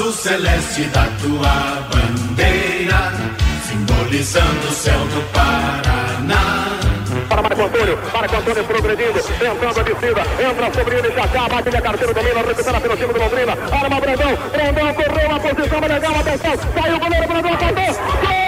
Azul celeste da tua bandeira, simbolizando o céu do Paraná. Para Marco Antônio, Marco Antônio progredindo, entrando a descida, entra sobre ele, já cá, bate a carteira, domina, recupera pelo time do Londrina, arma Brandão, Brandão correu, a posição legal, atenção, saiu o goleiro, Brandão apontou, gol!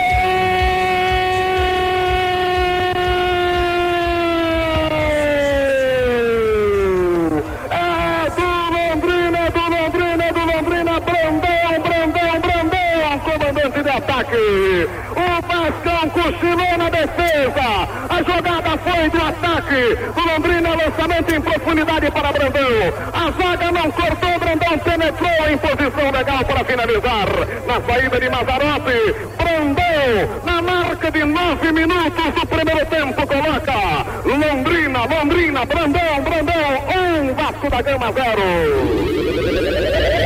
É do Londrina, é do Londrina, é do Londrina, Brandão, Brandão, Brandão, comandante de ataque. O Vascão cochilou na defesa. A jogada foi do ataque. O Londrina, lançamento em profundidade para Brandão. A zaga não cortou, Brandão penetrou em posição legal para finalizar. Na saída de Mazarope, Brandão, na marca de nove minutos do primeiro tempo, coloca Londrina, Londrina, Brandão, Brandão, um Vasco da Gama, zero.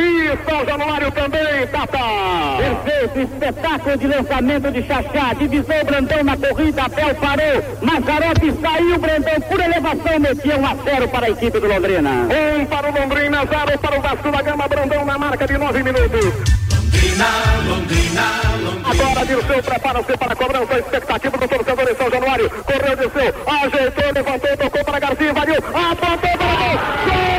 Aqui, São Januário também, Tata. Perfeito, espetáculo de lançamento de Xaxá. Divisou Brandão na corrida, Abel parou. Mazarope saiu, Brandão por elevação meteu 1 a 0 para a equipe do Londrina. Um para o Londrina, zero para o Vasco da Gama, Brandão na marca de nove minutos. Londrina, Londrina, Londrina. Agora Dirceu prepara-se para a cobrança, a expectativa do torcedor em São Januário. Correu, desceu, ajeitou, levantou, tocou para Garcia, invadiu, apontou para o gol!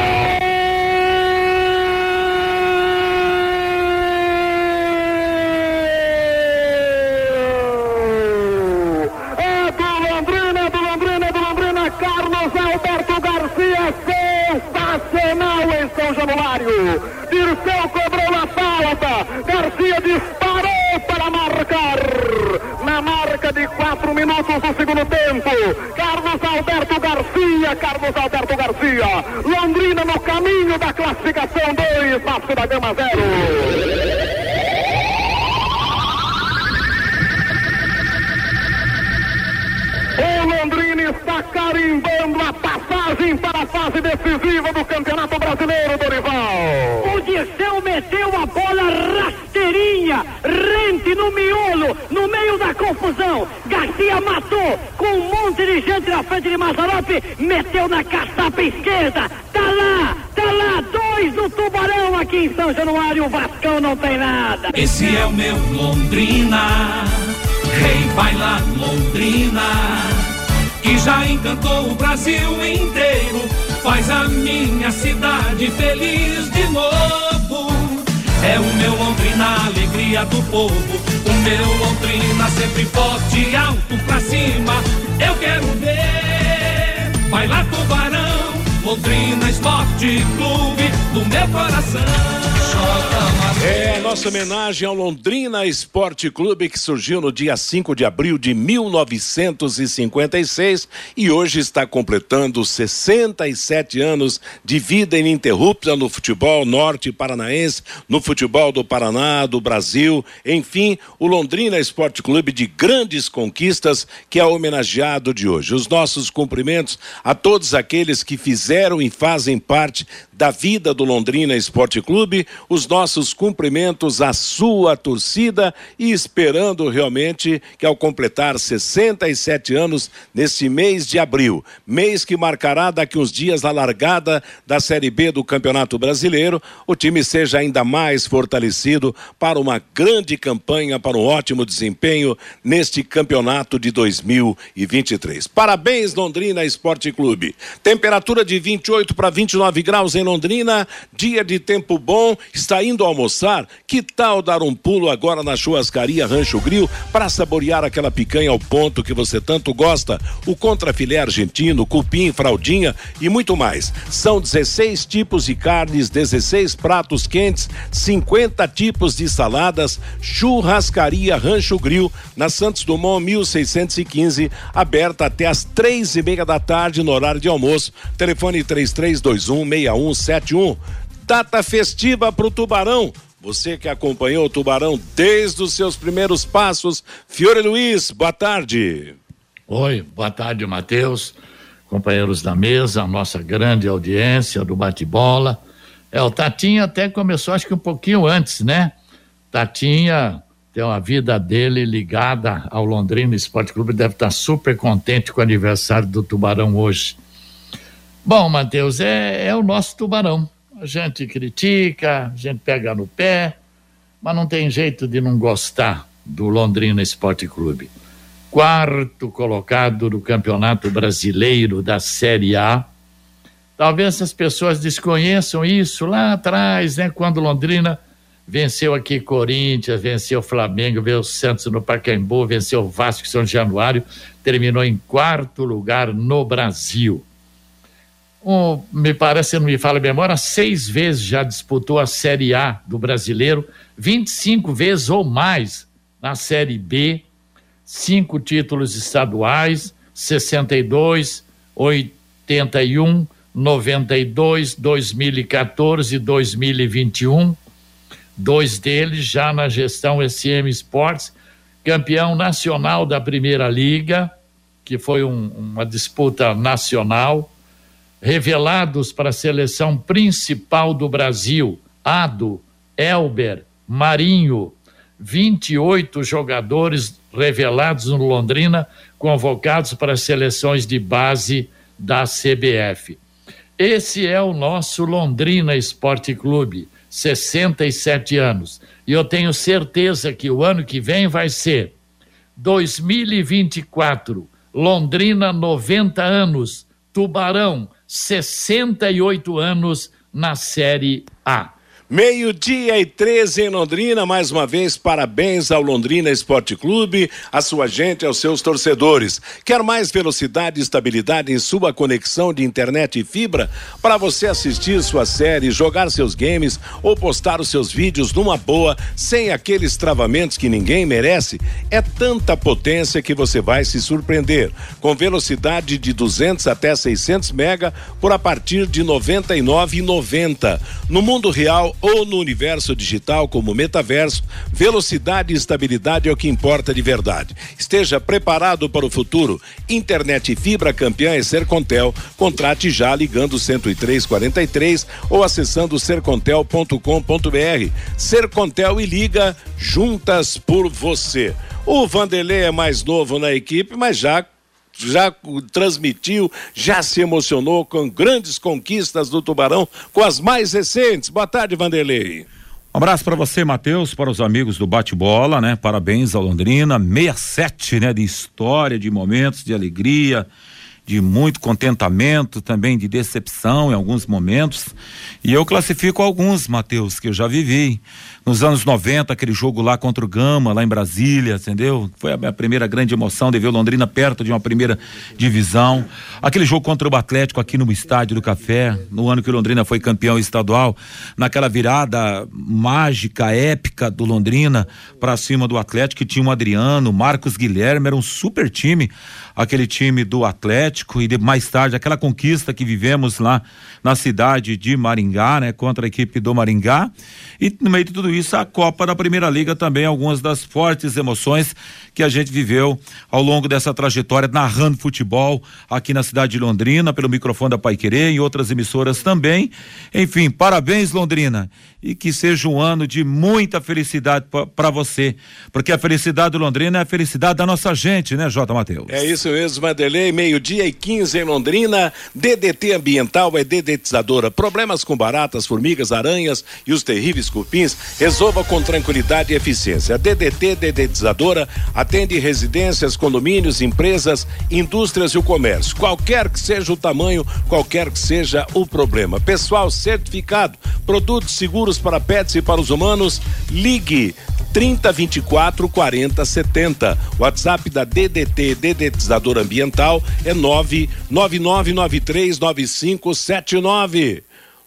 É do Londrina, é do Londrina, é do Londrina, Carlos Alberto Garcia, sensacional em São Januário. Dirceu cobrou a falta, Garcia disparou para marcar. Na marca de quatro minutos do segundo tempo, Carlos Alberto Garcia, Carlos Alberto Garcia, Londrina no caminho da classificação 2, Vasco da Gama 0. O Londrina está carimbando a passagem para a fase decisiva do Campeonato Brasileiro, meteu a bola rasteirinha, rente no miolo, no meio da confusão. Garcia matou com um monte de gente na frente de Mazarope, meteu na caçapa esquerda. Tá lá, tá lá, dois do Tubarão aqui em São Januário. O Vascão não tem nada. Esse é o meu Londrina, rei vai lá Londrina, que já encantou o Brasil inteiro, faz a minha cidade feliz de novo. É o meu Londrina, alegria do povo, o meu Londrina sempre forte alto pra cima. Eu quero ver, vai lá Tubarão, Londrina Esporte Clube do meu coração. É a nossa homenagem ao Londrina Esporte Clube que surgiu no dia 5 de abril de 1956 e hoje está completando 67 anos de vida ininterrupta no futebol norte paranaense, no futebol do Paraná, do Brasil, enfim, o Londrina Esporte Clube de grandes conquistas que é homenageado de hoje. Os nossos cumprimentos a todos aqueles que fizeram e fazem parte da vida do Londrina Esporte Clube, os nossos cumprimentos à sua torcida e esperando realmente que ao completar 67 anos neste mês de abril, mês que marcará daqui uns dias a largada da Série B do Campeonato Brasileiro, o time seja ainda mais fortalecido para uma grande campanha, para um ótimo desempenho neste campeonato de 2023. Parabéns, Londrina Esporte Clube. Temperatura de 28 para 29 graus em Londrina, dia de tempo bom, está indo almoçar? Que tal dar um pulo agora na churrascaria Rancho Grill para saborear aquela picanha ao ponto que você tanto gosta? O contrafilé argentino, cupim, fraldinha e muito mais. São 16 tipos de carnes, 16 pratos quentes, 50 tipos de saladas, churrascaria Rancho Grill, na Santos Dumont 1615, aberta até às três e meia da tarde no horário de almoço. Telefone 33216171. Data festiva para o Tubarão. Você que acompanhou o Tubarão desde os seus primeiros passos. Fiore Luiz, boa tarde. Oi, boa tarde, Matheus. Companheiros da mesa, a nossa grande audiência do bate-bola. É, o Tatinha até começou, acho que um pouquinho antes, né? Tatinha tem uma vida dele ligada ao Londrina Esporte Clube, deve estar super contente com o aniversário do Tubarão hoje. Bom, Matheus, é, é o nosso Tubarão. A gente critica, a gente pega no pé, mas não tem jeito de não gostar do Londrina Esporte Clube. Quarto colocado do Campeonato Brasileiro da Série A. Talvez as pessoas desconheçam isso lá atrás, né, quando Londrina venceu aqui Corinthians, venceu Flamengo, venceu Santos no Pacaembu, venceu Vasco São Januário, terminou em quarto lugar no Brasil. Um, me parece, não me fala a memória, seis vezes já disputou a Série A do brasileiro, 25 vezes ou mais na Série B, cinco títulos estaduais, 62, 81, 92, 2014 e 2021 dois deles já na gestão SM Sports, campeão nacional da Primeira Liga, que foi um, uma disputa nacional, revelados para a seleção principal do Brasil, Ado, Elber, Marinho, 28 jogadores revelados no Londrina, convocados para as seleções de base da CBF. Esse é o nosso Londrina Esporte Clube 67 anos. E eu tenho certeza que o ano que vem vai ser 2024, Londrina 90 anos, Tubarão 68 anos na Série A. Meio-dia e 13 em Londrina, mais uma vez, parabéns ao Londrina Esporte Clube, a sua gente, aos seus torcedores. Quer mais velocidade e estabilidade em sua conexão de internet e fibra? Para você assistir sua série, jogar seus games ou postar os seus vídeos numa boa, sem aqueles travamentos que ninguém merece? É tanta potência que você vai se surpreender. Com velocidade de 200 até 600 mega por a partir de R$ 99,90. No mundo real, ou no universo digital como metaverso, velocidade e estabilidade é o que importa de verdade. Esteja preparado para o futuro. Internet fibra campeã é Sercontel. Contrate já ligando 10343 ou acessando sercontel.com.br. Sercontel e liga juntas por você. O Vanderlei é mais novo na equipe, mas já já transmitiu, já se emocionou com grandes conquistas do Tubarão, com as mais recentes. Boa tarde, Vanderlei. Um abraço para você, Matheus, para os amigos do Bate-Bola, né? Parabéns ao Londrina, 67, né? De história, de momentos de alegria, de muito contentamento, também de decepção em alguns momentos. E eu classifico alguns, Matheus, que eu já vivi. Nos anos 90, aquele jogo lá contra o Gama, lá em Brasília, entendeu? Foi a minha primeira grande emoção de ver o Londrina perto de uma primeira divisão. Aquele jogo contra o Atlético aqui no Estádio do Café, no ano que o Londrina foi campeão estadual, naquela virada mágica, épica do Londrina para cima do Atlético, que tinha o Adriano, Marcos Guilherme, era um super time aquele time do Atlético e de, mais tarde aquela conquista que vivemos lá na cidade de Maringá, né, contra a equipe do Maringá. E no meio de tudo isso, a Copa da Primeira Liga também, algumas das fortes emoções que a gente viveu ao longo dessa trajetória narrando futebol aqui na cidade de Londrina, pelo microfone da Pai Querer e outras emissoras também. Enfim, parabéns, Londrina. e que seja um ano de muita felicidade para você, porque a felicidade do Londrina é a felicidade da nossa gente, né, Jota Matheus? É isso mesmo, Madelei, meio-dia e 15 em Londrina. DDT Ambiental é dedetizadora. Problemas com baratas, formigas, aranhas e os terríveis cupins, resolva com tranquilidade e eficiência. A DDT Dedetizadora atende residências, condomínios, empresas, indústrias e o comércio. Qualquer que seja o tamanho, qualquer que seja o problema. Pessoal certificado, produtos seguros para pets e para os humanos, ligue 3024 40 70. WhatsApp da DDT Dedetizador Ambiental é 999939579.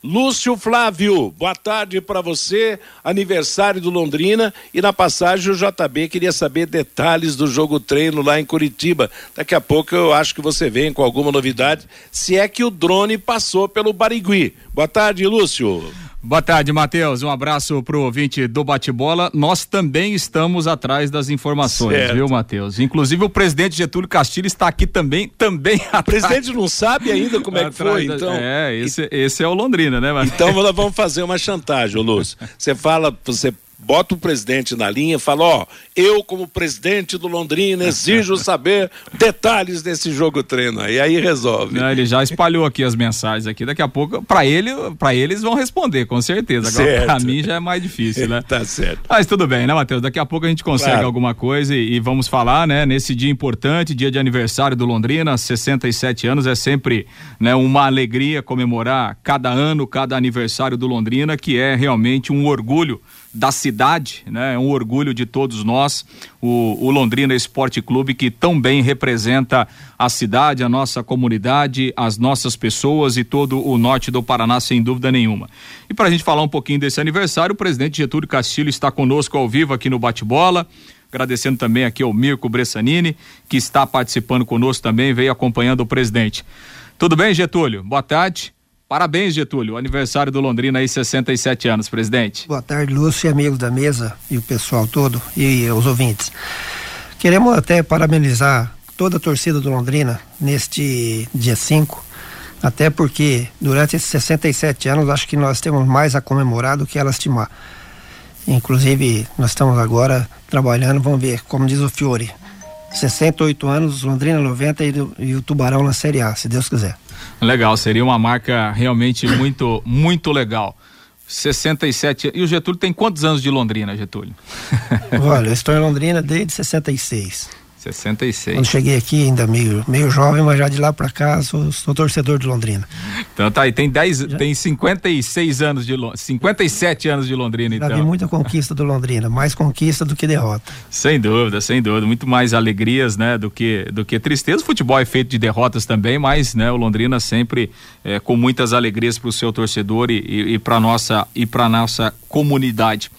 Lúcio Flávio, boa tarde para você, aniversário do Londrina e na passagem o JB queria saber detalhes do jogo treino lá em Curitiba. Daqui a pouco eu acho que você vem com alguma novidade, se é que o drone passou pelo Barigui. Boa tarde, Lúcio. Boa tarde, Matheus. Um abraço pro ouvinte do Bate-Bola. Nós também estamos atrás das informações, certo. viu, Matheus? Inclusive o presidente Getúlio Castilho está aqui também, também atrás. O presidente não sabe ainda como é que foi, da... então. É, esse, esse é o Londrina, né, Matheus? Então nós vamos fazer uma chantagem, Lúcio. Você fala, você bota o presidente na linha e fala: Ó, eu, como presidente do Londrina, exijo saber detalhes desse jogo treino aí. Aí resolve. Não, ele já espalhou aqui as mensagens aqui. Daqui a pouco, para ele, para eles vão responder, com certeza. Agora, para mim já é mais difícil, né? tá certo. Mas tudo bem, né, Matheus? Daqui a pouco a gente consegue claro. alguma coisa e, e, vamos falar, né? Nesse dia importante, dia de aniversário do Londrina, 67 anos, é sempre né, uma alegria comemorar cada ano, cada aniversário do Londrina, que é realmente um orgulho da cidade, né? É um orgulho de todos nós, o, o, Londrina Esporte Clube que tão bem representa a cidade, a nossa comunidade, as nossas pessoas e todo o norte do Paraná, sem dúvida nenhuma. E para a gente falar um pouquinho desse aniversário, o presidente Getúlio Castilho está conosco ao vivo aqui no Bate-Bola. Agradecendo também aqui ao Mirko Bressanini, que está participando conosco também, veio acompanhando o presidente. Tudo bem, Getúlio? Boa tarde. Parabéns, Getúlio. Aniversário do Londrina aí, 67 anos, presidente. Boa tarde, Lúcio e amigos da mesa e o pessoal todo e os ouvintes. Queremos até parabenizar toda a torcida do Londrina neste dia 5, até porque durante esses 67 anos acho que nós temos mais a comemorar do que a lastimar. Inclusive, nós estamos agora trabalhando, vamos ver, como diz o Fiore, 68 anos, Londrina 90 e, e o Tubarão na Série A, se Deus quiser. Legal, seria uma marca realmente muito, muito legal. 67. E o Getúlio tem quantos anos de Londrina, Getúlio? Olha, eu estou em Londrina desde 66. 66. Quando cheguei aqui, ainda meio, meio jovem, mas já de lá para cá sou, sou, torcedor de Londrina. Então tá aí, tem 10, já... tem 56 anos de 57 anos de Londrina, já então. Já muita conquista do Londrina, mais conquista do que derrota. Sem dúvida, sem dúvida, muito mais alegrias, né, do que do que tristeza. O futebol é feito de derrotas também, mas, né, o Londrina sempre é, com muitas alegrias para o seu torcedor e, e, e para nossa e para nossa comunidade.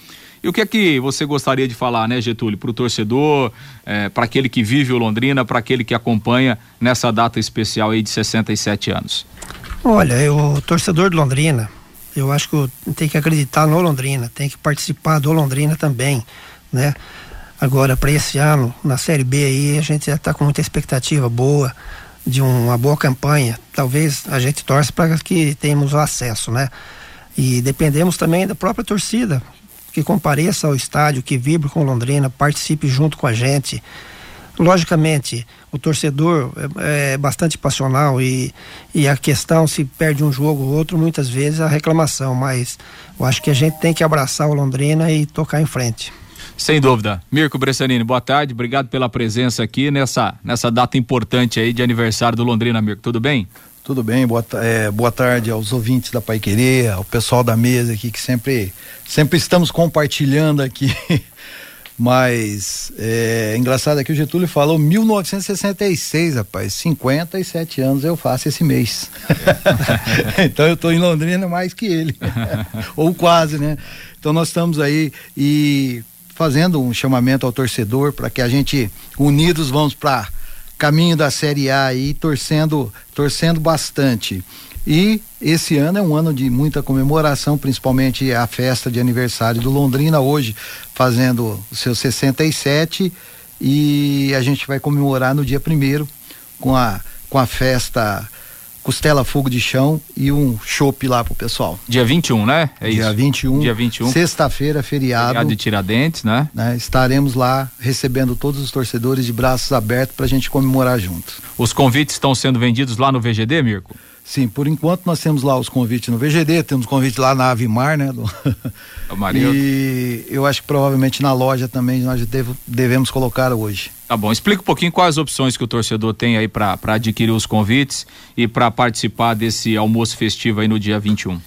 E o que é que você gostaria de falar, né, Getúlio, para o torcedor, é, para aquele que vive o Londrina, para aquele que acompanha nessa data especial aí de 67 anos? Olha, o torcedor de Londrina, eu acho que tem que acreditar no Londrina, tem que participar do Londrina também, né? Agora, para esse ano, na Série B aí, a gente já está com muita expectativa boa, de uma boa campanha. Talvez a gente torce para que tenhamos o acesso, né? E dependemos também da própria torcida, que compareça ao estádio, que vibre com Londrina, participe junto com a gente. Logicamente, o torcedor é, é bastante passional e, e a questão se perde um jogo ou outro, muitas vezes a reclamação, mas eu acho que a gente tem que abraçar o Londrina e tocar em frente. Sem dúvida. Mirko Bressanini, boa tarde, obrigado pela presença aqui nessa, nessa data importante aí de aniversário do Londrina, Mirko, tudo bem? Tudo bem, boa, é, boa tarde aos ouvintes da Pai Querer, ao pessoal da mesa aqui que sempre, sempre estamos compartilhando aqui. Mas é engraçado aqui o Getúlio falou 1966, rapaz, 57 anos eu faço esse mês. então eu estou em Londrina mais que ele. Ou quase, né? Então nós estamos aí e fazendo um chamamento ao torcedor para que a gente unidos vamos para caminho da Série A aí, torcendo, torcendo bastante. E esse ano é um ano de muita comemoração, principalmente a festa de aniversário do Londrina, hoje fazendo o seu 67 e a gente vai comemorar no dia primeiro com a, com a festa costela fogo de chão e um chopp lá pro pessoal. Dia 21, né? É Dia isso. 21. Dia 21. Sexta-feira, feriado. Feriado de Tiradentes, né? né? Estaremos lá recebendo todos os torcedores de braços abertos pra gente comemorar junto. Os convites estão sendo vendidos lá no VGD, Mirko? Sim, por enquanto nós temos lá os convites no VGD, temos convite lá na Avimar, né? Do... e eu acho que provavelmente na loja também nós devo, devemos colocar hoje. Tá bom, explica um pouquinho quais opções que o torcedor tem aí para adquirir os convites e para participar desse almoço festivo aí no dia 21.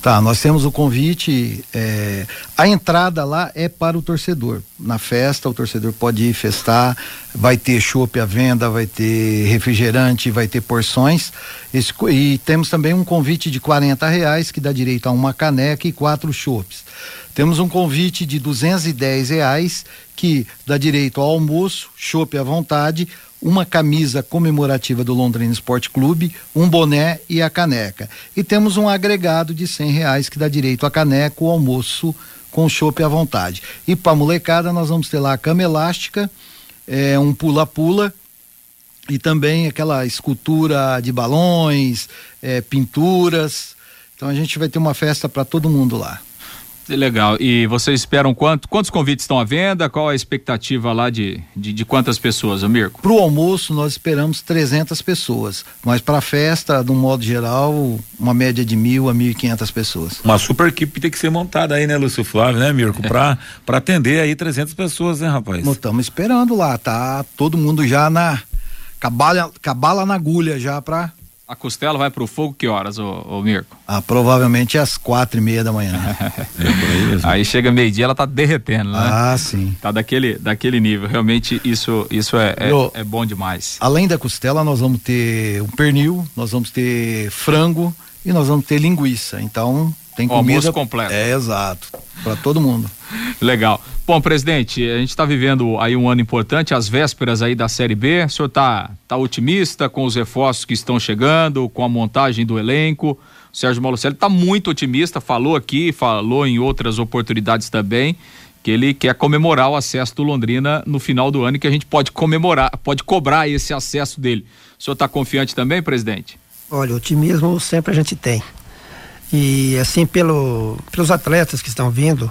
Tá, nós temos o convite. É, a entrada lá é para o torcedor. Na festa, o torcedor pode ir festar, vai ter chopp à venda, vai ter refrigerante, vai ter porções. Esse, e temos também um convite de 40 reais que dá direito a uma caneca e quatro chopps. Temos um convite de 210 reais que dá direito ao almoço, chopp à vontade, uma camisa comemorativa do Londrina Esporte Clube, um boné e a caneca. E temos um agregado de cem reais que dá direito a caneca, o almoço com chopp à vontade. E para molecada nós vamos ter lá a cama elástica, é, um pula-pula e também aquela escultura de balões, é, pinturas. Então a gente vai ter uma festa para todo mundo lá. Legal. E vocês esperam quanto? Quantos convites estão à venda? Qual a expectativa lá de, de, de quantas pessoas, Mirko? Para o almoço, nós esperamos 300 pessoas. Mas para a festa, de um modo geral, uma média de mil a mil e quinhentas pessoas. Uma super equipe tem que ser montada aí, né, Lúcio Flávio, né, Mirko? Para atender aí 300 pessoas, né, rapaz? Nós estamos esperando lá, tá todo mundo já na. Cabala, cabala na agulha já para a costela vai pro fogo que horas, ô, ô Mirko? Ah, provavelmente às quatro e meia da manhã. é aí chega meio-dia, ela tá derretendo, né? Ah, sim. Tá daquele, daquele nível. Realmente isso, isso é, é, é, bom demais. Além da costela, nós vamos ter um pernil, nós vamos ter frango e nós vamos ter linguiça. Então, tem comida. Almoço completo. É, exato. Para todo mundo. Legal. Bom, presidente, a gente está vivendo aí um ano importante, as vésperas aí da Série B. O senhor está tá otimista com os reforços que estão chegando, com a montagem do elenco? O Sérgio Malucelli está muito otimista, falou aqui, falou em outras oportunidades também, que ele quer comemorar o acesso do Londrina no final do ano e que a gente pode comemorar, pode cobrar esse acesso dele. O senhor está confiante também, presidente? Olha, otimismo sempre a gente tem. E assim, pelo, pelos atletas que estão vindo,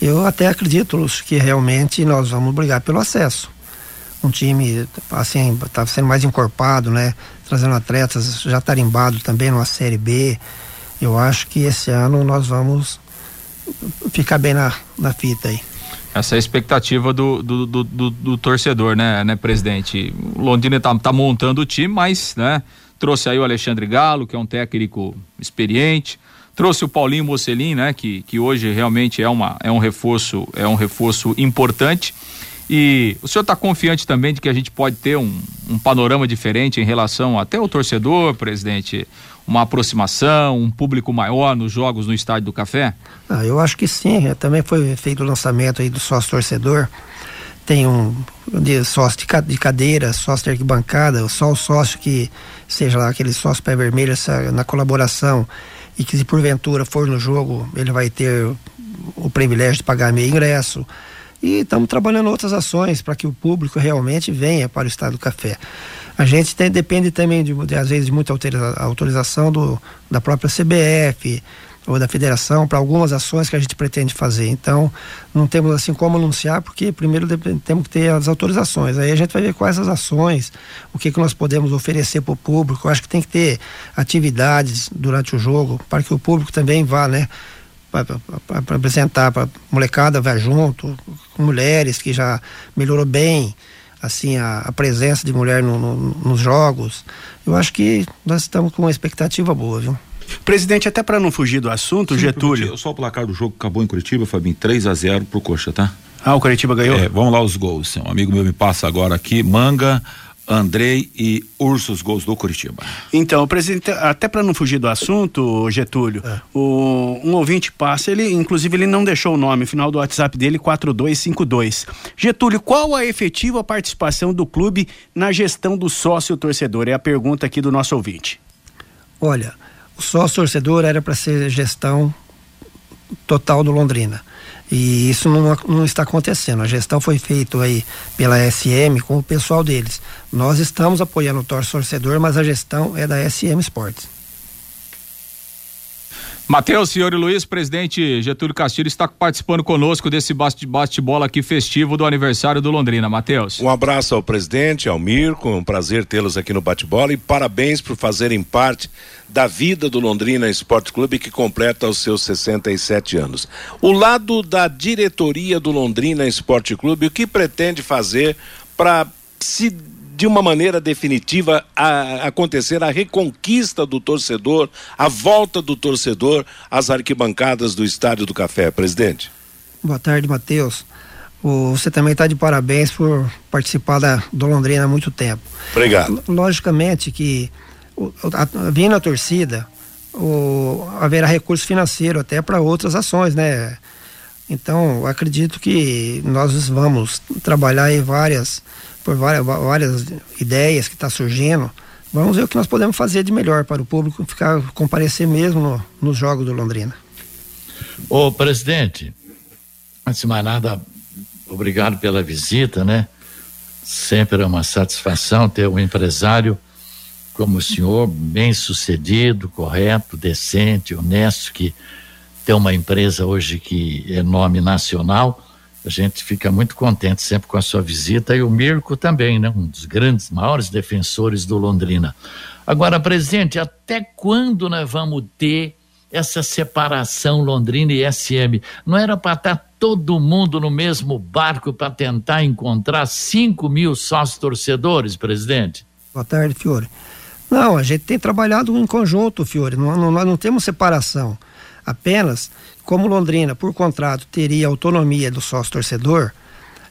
eu até acredito que realmente nós vamos brigar pelo acesso. Um time, assim, está sendo mais encorpado, né? Trazendo atletas já tarimbados também numa Série B. Eu acho que esse ano nós vamos ficar bem na, na fita aí. Essa é a expectativa do, do, do, do, do torcedor, né, né, presidente? O Londrina está tá montando o time, mas, né? Trouxe aí o Alexandre Galo, que é um técnico experiente, trouxe o Paulinho Mocelin, né, que, que hoje realmente é, uma, é um reforço, é um reforço importante. E o senhor está confiante também de que a gente pode ter um, um panorama diferente em relação até o torcedor, presidente? Uma aproximação, um público maior nos jogos no Estádio do Café? Ah, eu acho que sim. Também foi feito o lançamento aí do sócio torcedor. Tem um de sócio de cadeira, sócio de arquibancada, só o sócio que seja lá aquele sócio pé vermelho essa, na colaboração e que se porventura for no jogo, ele vai ter o privilégio de pagar meio ingresso. E estamos trabalhando outras ações para que o público realmente venha para o Estado do Café. A gente tem, depende também, de, de, às vezes, de muita autorização do, da própria CBF, ou da federação para algumas ações que a gente pretende fazer. Então, não temos assim como anunciar, porque primeiro temos que ter as autorizações. Aí a gente vai ver quais as ações, o que, que nós podemos oferecer para o público. Eu acho que tem que ter atividades durante o jogo para que o público também vá, né? Para apresentar, para molecada vá junto, mulheres que já melhorou bem assim a, a presença de mulher no, no, nos jogos. Eu acho que nós estamos com uma expectativa boa, viu? Presidente, até para não fugir do assunto, Sim, Getúlio. Só o placar do jogo acabou em Curitiba, Fabinho, 3 a 0 pro Coxa, tá? Ah, o Curitiba ganhou? É, vamos lá os gols. Um amigo meu me passa agora aqui, Manga, Andrei e Ursos gols do Curitiba. Então, presidente, até para não fugir do assunto, Getúlio, é. o, um ouvinte passa, ele, inclusive, ele não deixou o nome, final do WhatsApp dele 4252. Getúlio, qual a efetiva participação do clube na gestão do sócio torcedor? É a pergunta aqui do nosso ouvinte. Olha, o sócio torcedor era para ser gestão total do Londrina. E isso não, não, está acontecendo. A gestão foi feita aí pela SM com o pessoal deles. Nós estamos apoiando o torcedor, mas a gestão é da SM Sports. Matheus, senhor e Luiz, presidente Getúlio Castilho está participando conosco desse bate-bola aqui festivo do aniversário do Londrina. Matheus. Um abraço ao presidente, ao Mirko, um prazer tê-los aqui no bate-bola e parabéns por fazerem parte da vida do Londrina Esporte Clube que completa os seus 67 anos. O lado da diretoria do Londrina Esporte Clube, o que pretende fazer para se de uma maneira definitiva a, acontecer a reconquista do torcedor, a volta do torcedor às arquibancadas do Estádio do Café, presidente? Boa tarde, Matheus. Você também está de parabéns por participar da, do Londrina há muito tempo. Obrigado. Logicamente que vindo a torcida, o, haverá recurso financeiro até para outras ações, né? Então, acredito que nós vamos trabalhar em várias por várias, várias ideias que está surgindo. Vamos ver o que nós podemos fazer de melhor para o público ficar comparecer mesmo no, nos jogos do Londrina. Ô presidente, antes de mais nada, obrigado pela visita, né? Sempre é uma satisfação ter um empresário como o senhor, bem sucedido, correto, decente, honesto, que tem uma empresa hoje que é nome nacional a gente fica muito contente sempre com a sua visita e o Mirko também, né? Um dos grandes, maiores defensores do Londrina. Agora, presidente, até quando nós vamos ter essa separação Londrina e SM? Não era para estar tá todo mundo no mesmo barco para tentar encontrar 5 mil sócios torcedores, presidente? Boa tarde, Fiore. Não, a gente tem trabalhado em conjunto, Fiore. Não, não, nós não temos separação. Apenas como Londrina, por contrato, teria autonomia do sócio torcedor,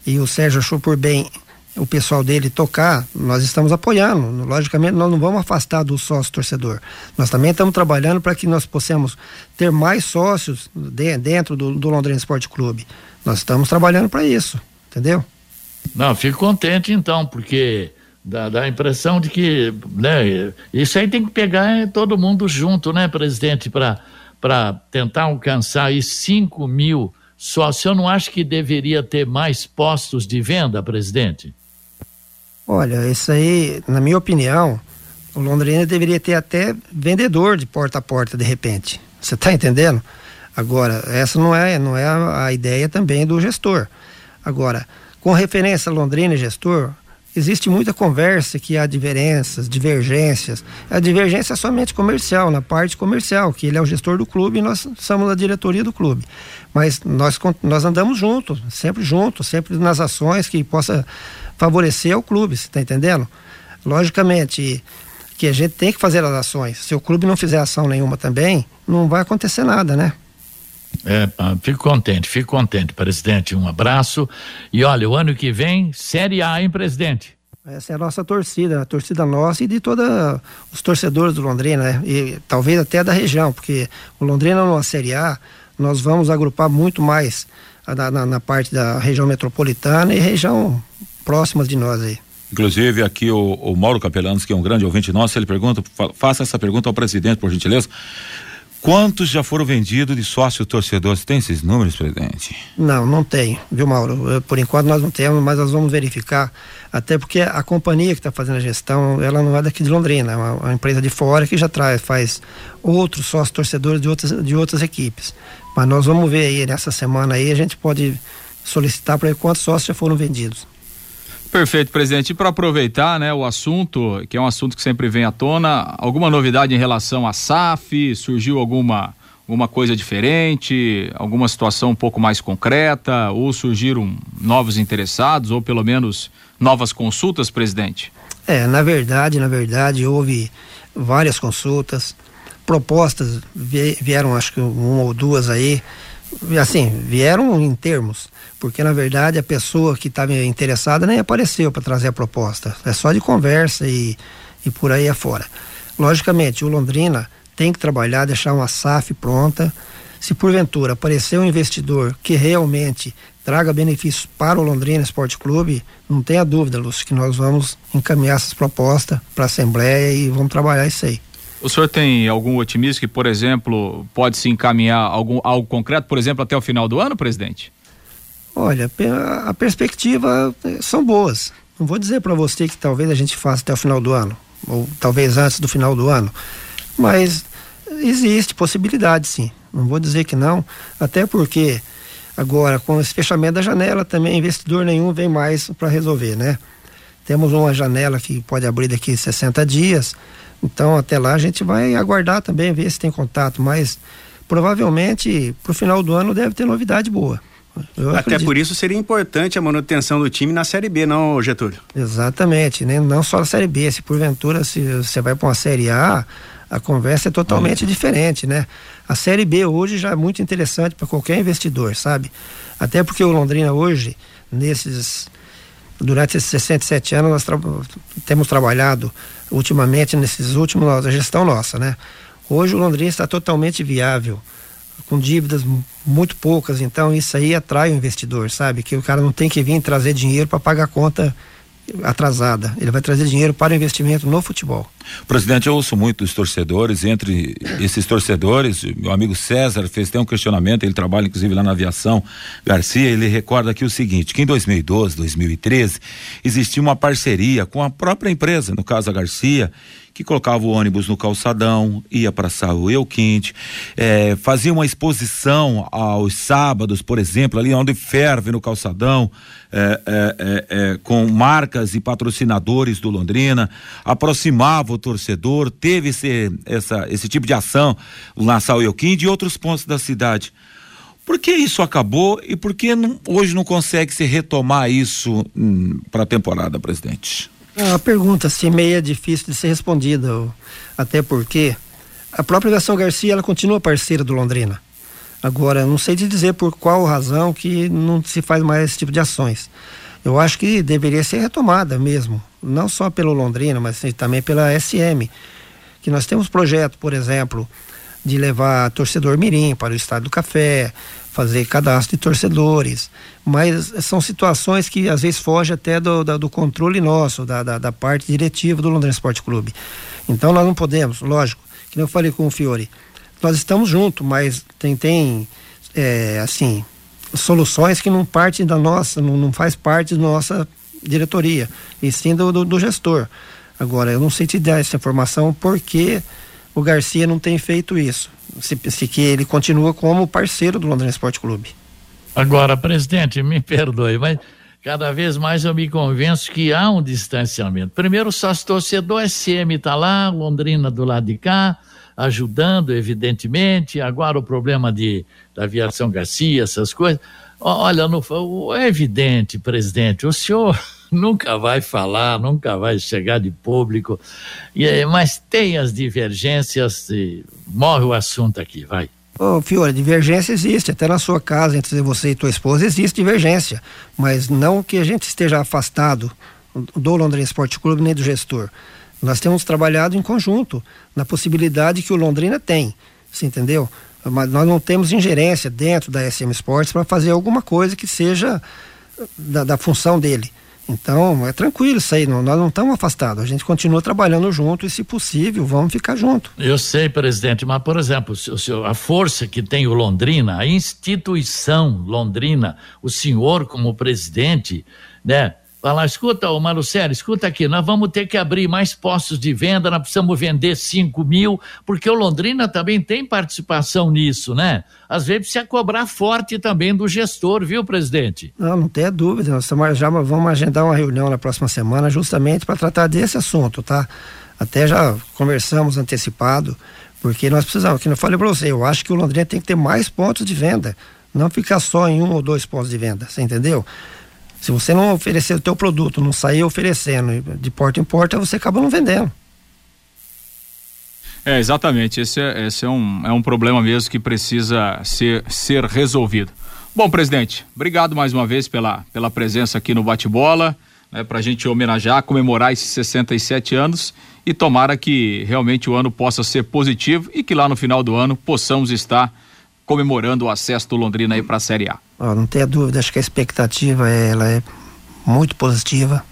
e o Sérgio achou por bem o pessoal dele tocar, nós estamos apoiando. Logicamente, nós não vamos afastar do sócio torcedor. Nós também estamos trabalhando para que nós possamos ter mais sócios de, dentro do, do Londrina Esporte Clube. Nós estamos trabalhando para isso, entendeu? Não, fico contente então, porque dá, dá a impressão de que né, isso aí tem que pegar todo mundo junto, né, presidente, para para tentar alcançar aí 5 mil sócios, eu não acho que deveria ter mais postos de venda, presidente? Olha, isso aí, na minha opinião, o Londrina deveria ter até vendedor de porta a porta de repente. Você está entendendo? Agora, essa não é, não é a, ideia também do gestor. Agora, com referência a Londrina e gestor, existe muita conversa que há diferenças, divergências. A divergência é somente comercial, na parte comercial, que ele é o gestor do clube e nós somos a diretoria do clube. Mas nós, nós andamos juntos, sempre juntos, sempre nas ações que possa favorecer o clube, você está entendendo? Logicamente que a gente tem que fazer as ações. Se o clube não fizer ação nenhuma também, não vai acontecer nada, né? É, fico contente, fico contente, presidente. Um abraço. E olha, o ano que vem, Série A, hein, presidente? Essa é a nossa torcida, a torcida nossa e de todos os torcedores do Londrina, né? E talvez até da região, porque o Londrina numa Série A, nós vamos agrupar muito mais na, na, na parte da região metropolitana e região próximas de nós aí. Inclusive aqui o, o Mauro Capelanos, que é um grande ouvinte nosso, ele pergunta, faça essa pergunta ao presidente, por gentileza. Quantos já foram vendidos de sócio torcedor? Você tem esses números, presidente? Não, não tem, viu, Mauro? Por enquanto nós não temos, mas nós vamos verificar. Até porque a companhia que está fazendo a gestão, ela não é daqui de Londrina, é uma, uma, empresa de fora que já traz, faz outros sócios torcedores de outras, de outras equipes. Mas nós vamos ver aí nessa semana aí, a gente pode solicitar para ver quantos sócios já foram vendidos. Perfeito, presidente. E para aproveitar, né, o assunto, que é um assunto que sempre vem à tona, alguma novidade em relação à SAF? Surgiu alguma alguma coisa diferente, alguma situação um pouco mais concreta, ou surgiram novos interessados, ou pelo menos novas consultas, presidente? É, na verdade, na verdade, houve várias consultas, propostas vieram, acho que uma ou duas aí, assim, vieram em termos, porque na verdade a pessoa que estava interessada nem apareceu para trazer a proposta, é só de conversa e, e por aí afora. Logicamente, o Londrina tem que trabalhar, deixar uma SAF pronta. Se porventura aparecer um investidor que realmente traga benefícios para o Londrina Esporte Clube, não tenha dúvida, Lúcio, que nós vamos encaminhar essas propostas para a Assembleia e vamos trabalhar isso aí. O senhor tem algum otimismo que, por exemplo, pode se encaminhar algum, algo concreto, por exemplo, até o final do ano, presidente? Olha, a perspectiva eh, são boas, Não vou dizer para você que talvez a gente faça até o final do ano, ou talvez antes do final do ano, mas existe possibilidade sim. Não vou dizer que não, até porque agora com esse fechamento da janela também investidor nenhum vem mais para resolver, né? Temos uma janela que pode abrir daqui 60 dias, então até lá a gente vai aguardar também ver se tem contato, mas provavelmente para o final do ano deve ter novidade boa. Eu Até acredito. por isso seria importante a manutenção do time na Série B, não, Getúlio? Exatamente, né? não só na Série B. Se porventura se você vai para uma Série A, a conversa é totalmente diferente, né? A Série B hoje já é muito interessante para qualquer investidor, sabe? Até porque o Londrina hoje, nesses durante esses 67 anos nós tra temos trabalhado ultimamente nesses últimos a gestão nossa, né? Hoje o Londrina está totalmente viável com dívidas muito poucas, então isso aí atrai o investidor, sabe? Que o cara não tem que vir trazer dinheiro para pagar a conta atrasada. Ele vai trazer dinheiro para o investimento no futebol. Presidente, eu ouço muito os torcedores, entre esses torcedores, meu amigo César fez até um questionamento, ele trabalha inclusive lá na aviação Garcia, ele recorda aqui o seguinte, que em 2012, 2013, existia uma parceria com a própria empresa, no caso a Garcia, que colocava o ônibus no calçadão, ia para Saúl Euquinte, é, fazia uma exposição aos sábados, por exemplo, ali onde ferve no calçadão, é, é, é, com marcas e patrocinadores do Londrina, aproximava o torcedor, teve esse, essa, esse tipo de ação na Saúl Euquinte e outros pontos da cidade. Por que isso acabou e por que não, hoje não consegue se retomar isso hum, para a temporada, presidente? É uma pergunta assim meio difícil de ser respondida, até porque a própria Aviação Garcia ela continua parceira do Londrina. Agora, não sei te dizer por qual razão que não se faz mais esse tipo de ações. Eu acho que deveria ser retomada mesmo, não só pelo Londrina, mas também pela SM, que nós temos projeto, por exemplo, de levar torcedor mirim para o Estádio do Café, fazer cadastro de torcedores, mas são situações que às vezes fogem até do, do, do controle nosso, da, da, da, parte diretiva do Londrina Esporte Clube. Então nós não podemos, lógico, que eu falei com o Fiore, nós estamos juntos, mas tem, tem é, assim, soluções que não parte da nossa, não, não faz parte da nossa diretoria, e sim do, do, do gestor. Agora, eu não sei te dar essa informação porque o Garcia não tem feito isso. Se, se que ele continua como parceiro do Londrina Esporte Clube. Agora, presidente, me perdoe, mas cada vez mais eu me convenço que há um distanciamento. Primeiro, sócio torcedor SM está lá, Londrina do lado de cá, ajudando, evidentemente. Agora o problema de, da aviação Garcia, essas coisas. Olha, no, é evidente, presidente, o senhor nunca vai falar, nunca vai chegar de público, e, mas tem as divergências, e morre o assunto aqui, vai. Ô, Fiora, divergência existe, até na sua casa, entre você e tua esposa, existe divergência, mas não que a gente esteja afastado do Londrina Esporte Clube nem do gestor. Nós temos trabalhado em conjunto na possibilidade que o Londrina tem, você entendeu? Mas nós não temos ingerência dentro da SM Sports para fazer alguma coisa que seja da, da função dele. Então, é tranquilo isso aí, não, nós não estamos afastados, a gente continua trabalhando junto e, se possível, vamos ficar junto. Eu sei, presidente, mas, por exemplo, a força que tem o Londrina, a instituição Londrina, o senhor como presidente, né? Falar, escuta, ô Marucelo, escuta aqui, nós vamos ter que abrir mais postos de venda, nós precisamos vender 5 mil, porque o Londrina também tem participação nisso, né? Às vezes precisa cobrar forte também do gestor, viu, presidente? Não, não tenha dúvida, nós já vamos agendar uma reunião na próxima semana justamente para tratar desse assunto, tá? Até já conversamos antecipado, porque nós precisamos, que eu falei para você, eu acho que o Londrina tem que ter mais pontos de venda, não ficar só em um ou dois pontos de venda, você entendeu? Se você não oferecer o teu produto, não sair oferecendo de porta em porta, você acaba não vendendo. É, exatamente. Esse, é, esse é, um, é um problema mesmo que precisa ser, ser resolvido. Bom, presidente, obrigado mais uma vez pela, pela presença aqui no Bate-Bola, né, para a gente homenagear, comemorar esses 67 anos e tomara que realmente o ano possa ser positivo e que lá no final do ano possamos estar comemorando o acesso do Londrina aí para a Série A. Oh, não tenha dúvida, acho que a expectativa é, ela é muito positiva.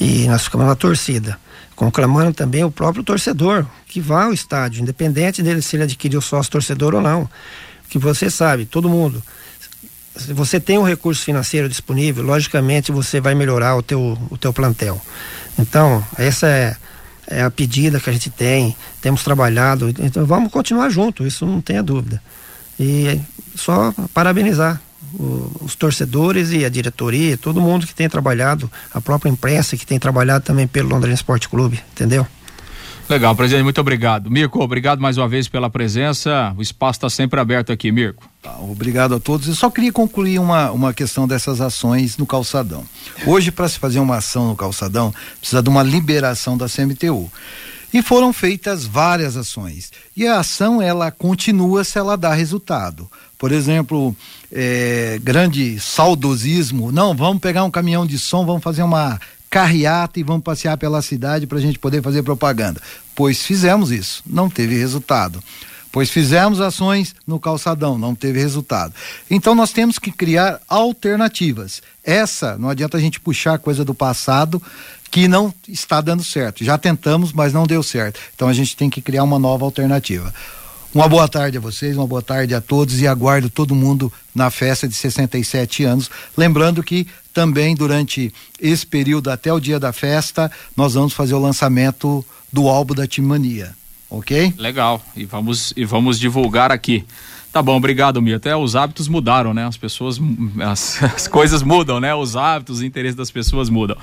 E nós ficamos na torcida, conclamando também o próprio torcedor que vá ao estádio, independente dele se ele adquiriu sócio torcedor ou não, que você sabe, todo mundo se você tem um recurso financeiro disponível, logicamente você vai melhorar o teu, o teu plantel. Então, essa é, é a pedida que a gente tem, temos trabalhado, então vamos continuar junto, isso não tenha dúvida. E só parabenizar os torcedores e a diretoria, todo mundo que tem trabalhado, a própria imprensa que tem trabalhado também pelo Londrina Esporte Clube, entendeu? Legal, presidente, muito obrigado. Mirko, obrigado mais uma vez pela presença. O espaço está sempre aberto aqui, Mirko. Tá, obrigado a todos. Eu só queria concluir uma, uma questão dessas ações no calçadão. Hoje, para se fazer uma ação no calçadão, precisa de uma liberação da CMTU. E foram feitas várias ações. E a ação, ela continua se ela dá resultado. Por exemplo, é, grande saudosismo. Não, vamos pegar um caminhão de som, vamos fazer uma carreata e vamos passear pela cidade para a gente poder fazer propaganda. Pois fizemos isso, não teve resultado. Pois fizemos ações no calçadão, não teve resultado. Então nós temos que criar alternativas. Essa, não adianta a gente puxar coisa do passado que não está dando certo. Já tentamos, mas não deu certo. Então a gente tem que criar uma nova alternativa. Uma boa tarde a vocês, uma boa tarde a todos e aguardo todo mundo na festa de 67 anos. Lembrando que também durante esse período até o dia da festa, nós vamos fazer o lançamento do álbum da Timania. Ok? Legal. E vamos, e vamos divulgar aqui. Tá bom, obrigado, Mir. Até os hábitos mudaram, né? As pessoas, as, as, coisas mudam, né? Os hábitos, os interesses das pessoas mudam.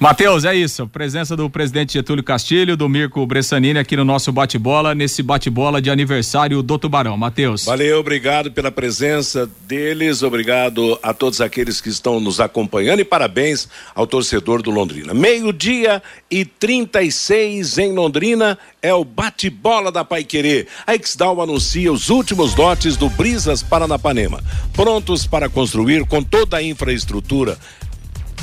Matheus, é isso. Presença do presidente Getúlio Castilho, do Mirko Bressanini aqui no nosso bate-bola, nesse bate-bola de aniversário do Tubarão. Matheus. Valeu, obrigado pela presença deles, obrigado a todos aqueles que estão nos acompanhando e parabéns ao torcedor do Londrina. Meio-dia e 36 em Londrina é o bate-bola da Pai Querer. A Exdal anuncia os últimos lotes do Brisas Paranapanema, prontos para construir com toda a infraestrutura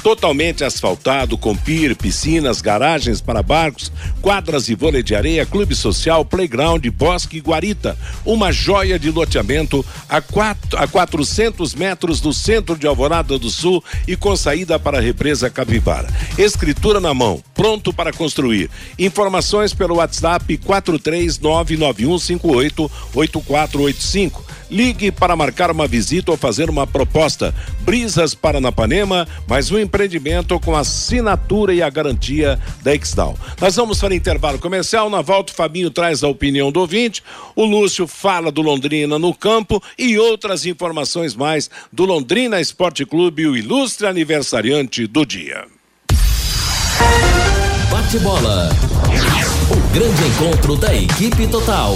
totalmente asfaltado, com pier, piscinas, garagens para barcos, quadras e vôlei de areia, clube social, playground, bosque e guarita. Uma joia de loteamento a, quatro, a 400 metros do centro de Alvorada do Sul e com saída para a represa Capivara. Escritura na mão, pronto para construir. Informações pelo WhatsApp 43991588485 Ligue para marcar uma visita ou fazer uma proposta. Brisas Paranapanema, mais um empreendimento com assinatura e a garantia da Exdal. Nós vamos para intervalo comercial. Na volta, o Fabinho traz a opinião do ouvinte. O Lúcio fala do Londrina no campo e outras informações mais do Londrina Esporte Clube, o ilustre aniversariante do dia. Bate bola. O grande encontro da equipe total.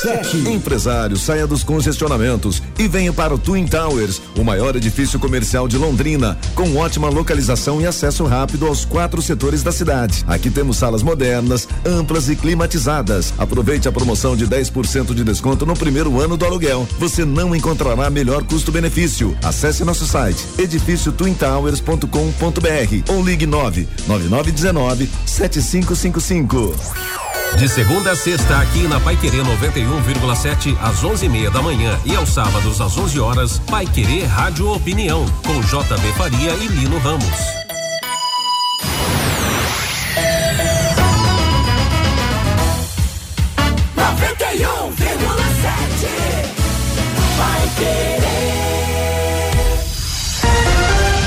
91,7 Empresário, saia dos congestionamentos e venha para o Twin Towers, o maior edifício comercial de Londrina, com ótima localização e acesso rápido aos quatro setores da cidade. Aqui temos salas modernas, amplas e climatizadas. Aproveite a promoção de 10% de desconto no primeiro ano do aluguel. Você não encontrará melhor custo-benefício. Acesse nosso site edifíciotwintowers.com.br ou ligue 9 9919 7555. De segunda a sexta, aqui na Pai Querer 91,7 às 11:30 da manhã e aos sábados às 11 horas, Pai Querer Rádio Opinião com JB Faria e Lino Ramos.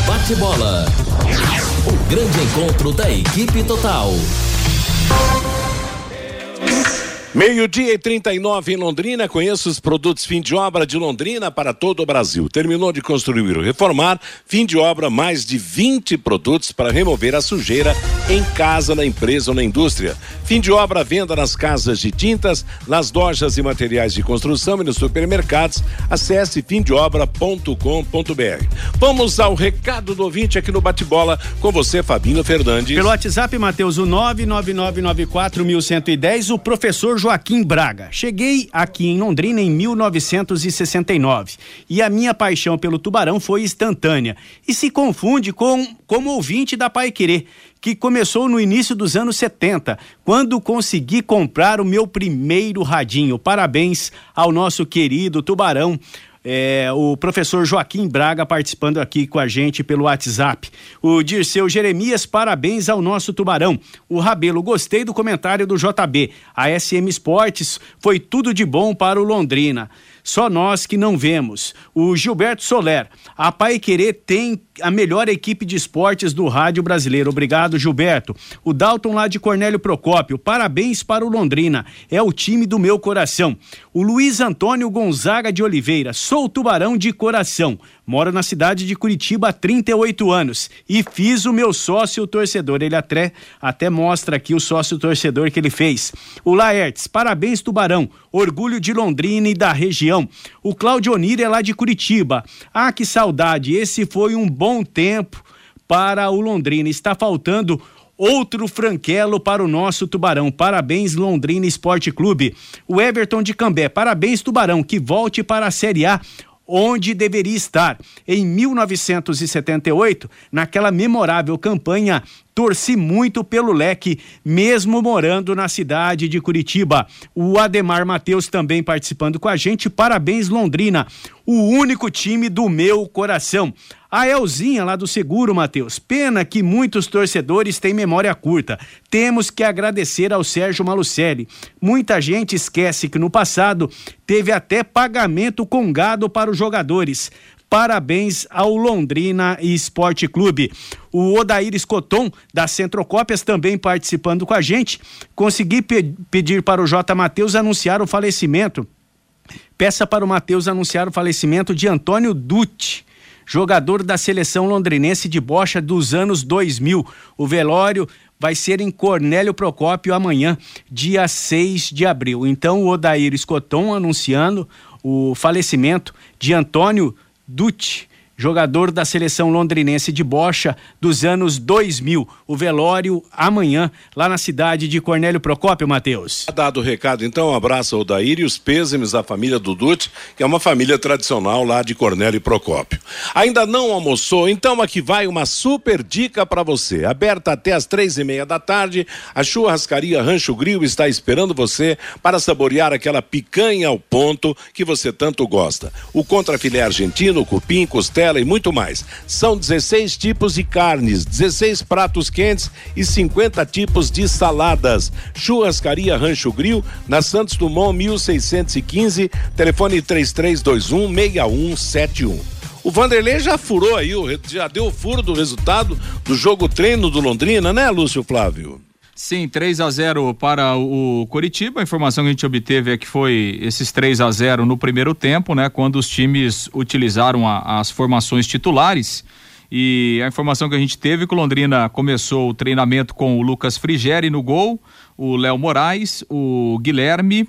Bate bola. O grande encontro da equipe total. Meio-dia e 39 em Londrina. Conheça os produtos fim de obra de Londrina para todo o Brasil. Terminou de construir ou reformar, fim de obra, mais de 20 produtos para remover a sujeira em casa, na empresa ou na indústria. Fim de obra, venda nas casas de tintas, nas lojas e materiais de construção e nos supermercados. Acesse fimdeobra.com.br. Vamos ao recado do ouvinte aqui no Bate-Bola com você, Fabinho Fernandes. Pelo WhatsApp, Matheus, o 99994110, o professor Joaquim Braga. Cheguei aqui em Londrina em 1969 e a minha paixão pelo tubarão foi instantânea e se confunde com como ouvinte da Pai Querer, que começou no início dos anos 70, quando consegui comprar o meu primeiro radinho. Parabéns ao nosso querido tubarão é, o professor Joaquim Braga participando aqui com a gente pelo WhatsApp. O Dirceu Jeremias, parabéns ao nosso tubarão. O Rabelo, gostei do comentário do JB. A SM Esportes foi tudo de bom para o Londrina. Só nós que não vemos. O Gilberto Soler, a Pai Querer tem a melhor equipe de esportes do rádio brasileiro. Obrigado, Gilberto. O Dalton lá de Cornélio Procópio, parabéns para o Londrina. É o time do meu coração. O Luiz Antônio Gonzaga de Oliveira, sou tubarão de coração. Moro na cidade de Curitiba há 38 anos e fiz o meu sócio torcedor. Ele até, até mostra aqui o sócio torcedor que ele fez. O Laertes, parabéns, Tubarão. Orgulho de Londrina e da região. O Claudio Onir é lá de Curitiba. Ah, que saudade. Esse foi um bom tempo para o Londrina. Está faltando outro franquelo para o nosso Tubarão. Parabéns, Londrina Esporte Clube. O Everton de Cambé, parabéns, Tubarão, que volte para a Série A onde deveria estar. Em 1978, naquela memorável campanha torci muito pelo leque, mesmo morando na cidade de Curitiba. O Ademar Matheus também participando com a gente. Parabéns, Londrina, o único time do meu coração. A Elzinha lá do Seguro, Matheus. Pena que muitos torcedores têm memória curta. Temos que agradecer ao Sérgio Malucelli. Muita gente esquece que no passado teve até pagamento com gado para os jogadores. Parabéns ao Londrina Esporte Clube. O Odair Escoton, da Centrocópias, também participando com a gente. Consegui pe pedir para o J. Matheus anunciar o falecimento. Peça para o Matheus anunciar o falecimento de Antônio Dutti jogador da seleção londrinense de bocha dos anos 2000. O velório vai ser em Cornélio Procópio amanhã, dia 6 de abril. Então, o Odair Escoton anunciando o falecimento de Antônio Dutti, jogador da seleção londrinense de bocha dos anos 2000. O velório amanhã, lá na cidade de Cornélio Procópio, Matheus. Dado o recado, então, um abraço ao e os pêsames à família do que é uma família tradicional lá de Cornélio Procópio. Ainda não almoçou? Então aqui vai uma super dica para você. Aberta até às três e meia da tarde, a churrascaria Rancho Grill está esperando você para saborear aquela picanha ao ponto que você tanto gosta. O contrafilé argentino, cupim, costela, e muito mais. São 16 tipos de carnes, 16 pratos quentes e 50 tipos de saladas. Churrascaria Rancho Grill, na Santos Dumont 1615, telefone 3321 6171. O Vanderlei já furou aí, já deu o furo do resultado do jogo treino do Londrina, né, Lúcio Flávio? Sim, 3 a 0 para o Coritiba. A informação que a gente obteve é que foi esses 3 a 0 no primeiro tempo, né? Quando os times utilizaram a, as formações titulares. E a informação que a gente teve é que o Londrina começou o treinamento com o Lucas Frigeri no gol, o Léo Moraes, o Guilherme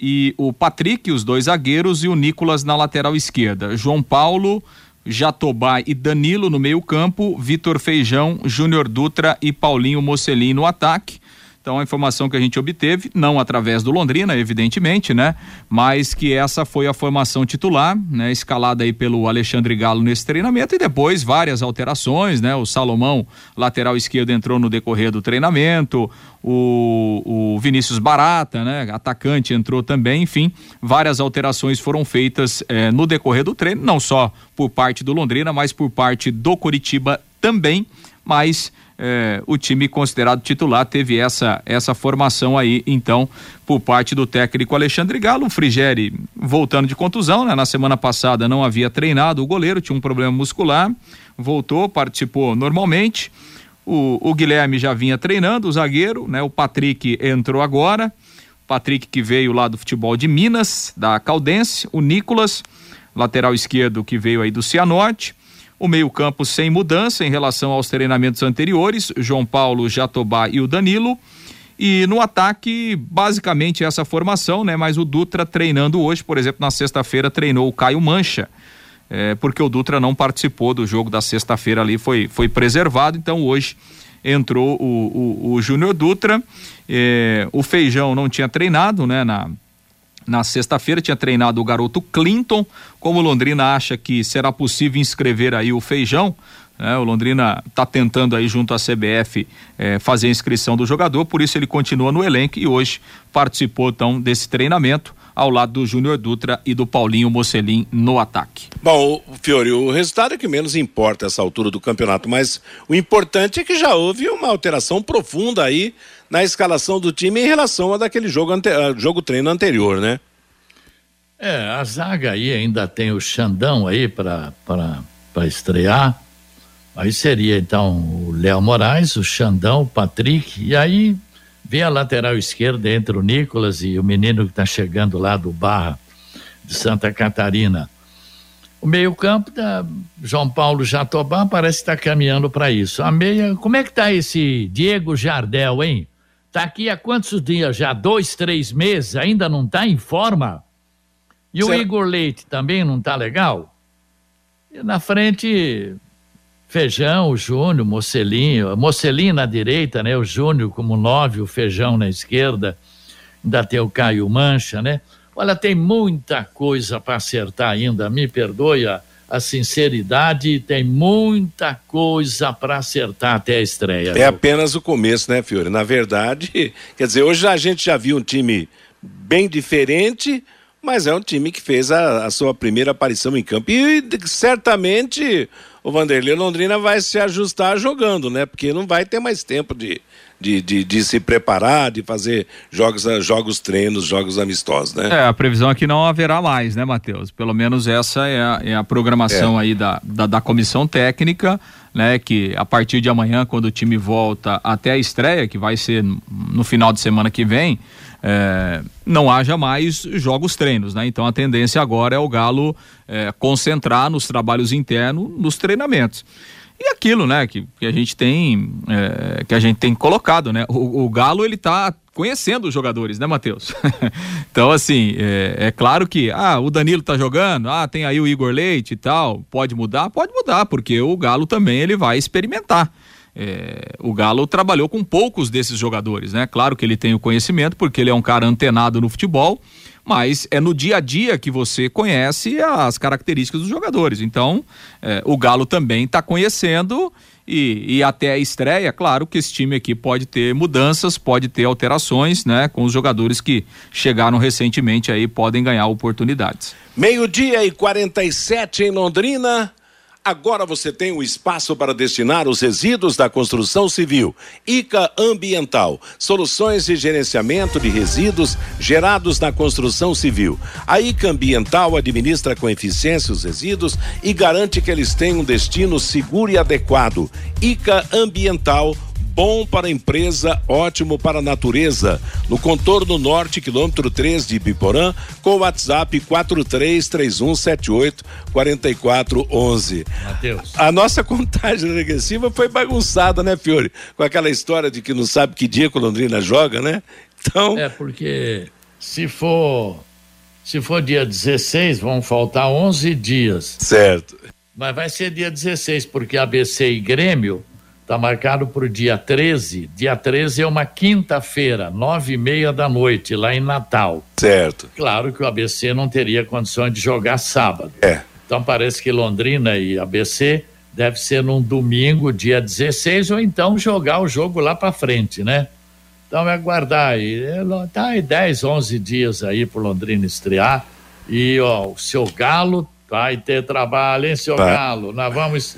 e o Patrick, os dois zagueiros, e o Nicolas na lateral esquerda. João Paulo, Jatobá e Danilo no meio-campo, Vitor Feijão, Júnior Dutra e Paulinho Mocelin no ataque. Então a informação que a gente obteve, não através do Londrina, evidentemente, né? Mas que essa foi a formação titular, né? Escalada aí pelo Alexandre Galo nesse treinamento e depois várias alterações, né? O Salomão, lateral esquerdo, entrou no decorrer do treinamento, o, o Vinícius Barata, né? Atacante entrou também, enfim, várias alterações foram feitas eh, no decorrer do treino, não só por parte do Londrina, mas por parte do Curitiba também, mas é, o time considerado titular teve essa essa formação aí, então, por parte do técnico Alexandre Galo. O Frigeri voltando de contusão, né? Na semana passada não havia treinado o goleiro, tinha um problema muscular, voltou, participou normalmente. O, o Guilherme já vinha treinando, o zagueiro, né? O Patrick entrou agora. Patrick que veio lá do futebol de Minas, da Caldense, o Nicolas, lateral esquerdo que veio aí do Cianorte, o meio-campo sem mudança em relação aos treinamentos anteriores, João Paulo, Jatobá e o Danilo. E no ataque, basicamente essa formação, né? Mas o Dutra treinando hoje, por exemplo, na sexta-feira treinou o Caio Mancha, é, porque o Dutra não participou do jogo da sexta-feira ali, foi, foi preservado, então hoje entrou o, o, o Júnior Dutra. É, o Feijão não tinha treinado, né? Na, na sexta-feira tinha treinado o garoto Clinton. Como Londrina acha que será possível inscrever aí o Feijão, né? O Londrina está tentando aí junto à CBF eh, fazer a inscrição do jogador, por isso ele continua no elenco e hoje participou então desse treinamento ao lado do Júnior Dutra e do Paulinho Mocelin no ataque. Bom, Fiore, o resultado é que menos importa essa altura do campeonato, mas o importante é que já houve uma alteração profunda aí na escalação do time em relação a daquele jogo, ante... jogo treino anterior, né? É, a zaga aí ainda tem o Xandão aí para estrear. Aí seria então o Léo Moraes, o Xandão, o Patrick, e aí vem a lateral esquerda entre o Nicolas e o menino que está chegando lá do Barra de Santa Catarina. O meio-campo da João Paulo Jatobá parece estar tá caminhando para isso. A meia, como é que tá esse Diego Jardel, hein? Tá aqui há quantos dias já? Dois, três meses, ainda não está em forma? E certo. o Igor Leite também não está legal? E na frente, Feijão, o Júnior, Mocelinho, Mocelinho na direita, né? O Júnior como nove, o Feijão na esquerda, ainda tem o Caio Mancha, né? Olha, tem muita coisa para acertar ainda, me perdoe a, a, sinceridade, tem muita coisa para acertar até a estreia. É apenas o começo, né, Fiore? Na verdade, quer dizer, hoje a gente já viu um time bem diferente, mas é um time que fez a, a sua primeira aparição em campo e certamente o Vanderlei Londrina vai se ajustar jogando, né? Porque não vai ter mais tempo de, de, de, de, se preparar, de fazer jogos, jogos treinos, jogos amistosos, né? É, a previsão é que não haverá mais, né, Matheus? Pelo menos essa é a, é a programação é. aí da, da, da, comissão técnica, né? Que a partir de amanhã, quando o time volta até a estreia, que vai ser no final de semana que vem, é, não haja mais jogos treinos, né? Então a tendência agora é o Galo é, concentrar nos trabalhos internos, nos treinamentos. E aquilo, né, que, que a gente tem é, que a gente tem colocado, né? O, o Galo ele tá conhecendo os jogadores, né, Matheus? então, assim, é, é, claro que, ah, o Danilo tá jogando, ah, tem aí o Igor Leite e tal, pode mudar? Pode mudar, porque o Galo também ele vai experimentar. É, o Galo trabalhou com poucos desses jogadores, né? Claro que ele tem o conhecimento, porque ele é um cara antenado no futebol, mas é no dia a dia que você conhece as características dos jogadores. Então, é, o Galo também está conhecendo e, e, até a estreia, claro que esse time aqui pode ter mudanças, pode ter alterações, né? Com os jogadores que chegaram recentemente aí podem ganhar oportunidades. Meio-dia e 47 em Londrina. Agora você tem um espaço para destinar os resíduos da construção civil. ICA Ambiental, soluções de gerenciamento de resíduos gerados na construção civil. A ICA Ambiental administra com eficiência os resíduos e garante que eles tenham um destino seguro e adequado. ICA Ambiental bom para a empresa, ótimo para a natureza. No contorno norte, quilômetro 3 de Ibiporã, com o WhatsApp 4331784411. Matheus. A nossa contagem regressiva foi bagunçada, né, Fiore? Com aquela história de que não sabe que dia que o Londrina joga, né? Então. É, porque se for. Se for dia 16, vão faltar 11 dias. Certo. Mas vai ser dia 16, porque ABC e Grêmio Está marcado para o dia 13. Dia 13 é uma quinta-feira, nove e meia da noite, lá em Natal. Certo. Claro que o ABC não teria condições de jogar sábado. É. Então parece que Londrina e ABC deve ser num domingo, dia 16, ou então jogar o jogo lá para frente, né? Então é aguardar aí. É, tá aí 10, 11 dias aí para Londrina estrear. E ó, o seu Galo vai ter trabalho, hein, seu vai. Galo? Nós vamos